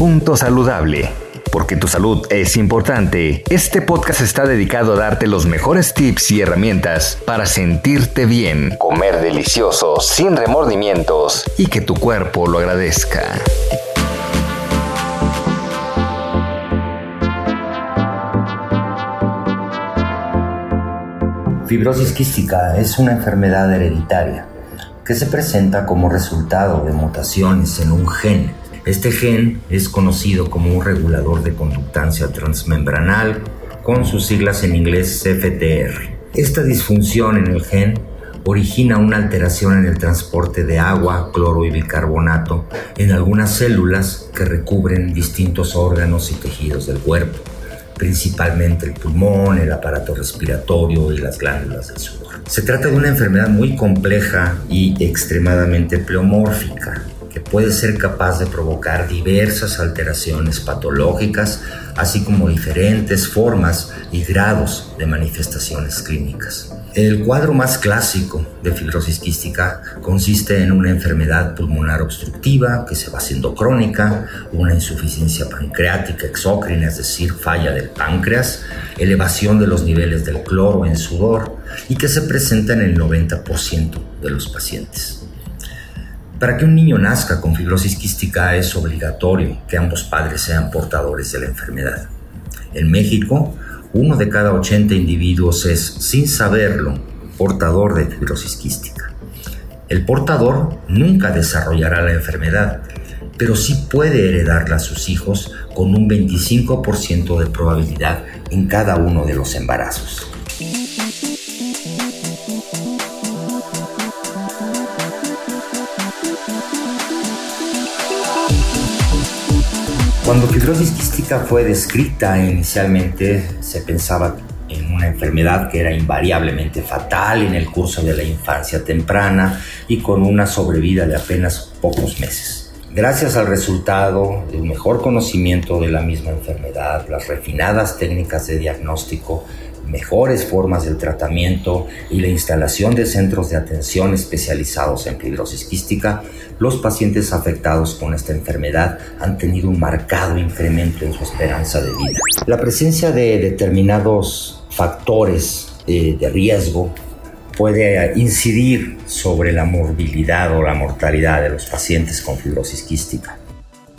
Punto saludable. Porque tu salud es importante, este podcast está dedicado a darte los mejores tips y herramientas para sentirte bien, comer delicioso, sin remordimientos y que tu cuerpo lo agradezca. Fibrosis quística es una enfermedad hereditaria que se presenta como resultado de mutaciones en un gen. Este gen es conocido como un regulador de conductancia transmembranal con sus siglas en inglés CFTR. Esta disfunción en el gen origina una alteración en el transporte de agua, cloro y bicarbonato en algunas células que recubren distintos órganos y tejidos del cuerpo principalmente el pulmón, el aparato respiratorio y las glándulas del sudor. Se trata de una enfermedad muy compleja y extremadamente pleomórfica que puede ser capaz de provocar diversas alteraciones patológicas, así como diferentes formas y grados de manifestaciones clínicas. El cuadro más clásico de fibrosis quística consiste en una enfermedad pulmonar obstructiva que se va haciendo crónica, una insuficiencia pancreática exócrina, es decir, falla del páncreas, elevación de los niveles del cloro en sudor y que se presenta en el 90% de los pacientes. Para que un niño nazca con fibrosis quística es obligatorio que ambos padres sean portadores de la enfermedad. En México, uno de cada 80 individuos es, sin saberlo, portador de fibrosis quística. El portador nunca desarrollará la enfermedad, pero sí puede heredarla a sus hijos con un 25% de probabilidad en cada uno de los embarazos. Cuando fibrosis quística fue descrita inicialmente, se pensaba en una enfermedad que era invariablemente fatal en el curso de la infancia temprana y con una sobrevida de apenas pocos meses. Gracias al resultado de un mejor conocimiento de la misma enfermedad, las refinadas técnicas de diagnóstico, mejores formas del tratamiento y la instalación de centros de atención especializados en fibrosis quística, los pacientes afectados con esta enfermedad han tenido un marcado incremento en su esperanza de vida. La presencia de determinados factores eh, de riesgo puede incidir sobre la morbilidad o la mortalidad de los pacientes con fibrosis quística.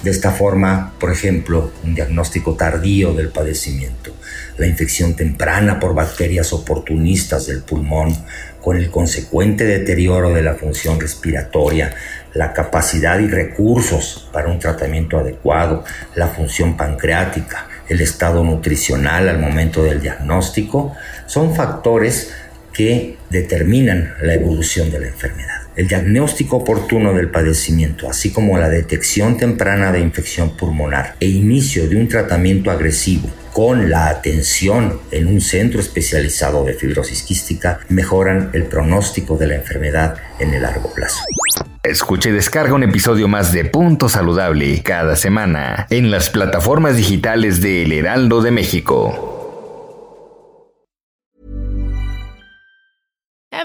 De esta forma, por ejemplo, un diagnóstico tardío del padecimiento, la infección temprana por bacterias oportunistas del pulmón, con el consecuente deterioro de la función respiratoria, la capacidad y recursos para un tratamiento adecuado, la función pancreática, el estado nutricional al momento del diagnóstico, son factores que determinan la evolución de la enfermedad. El diagnóstico oportuno del padecimiento, así como la detección temprana de infección pulmonar e inicio de un tratamiento agresivo con la atención en un centro especializado de fibrosis quística, mejoran el pronóstico de la enfermedad en el largo plazo. Escucha y descarga un episodio más de Punto Saludable cada semana en las plataformas digitales de El Heraldo de México.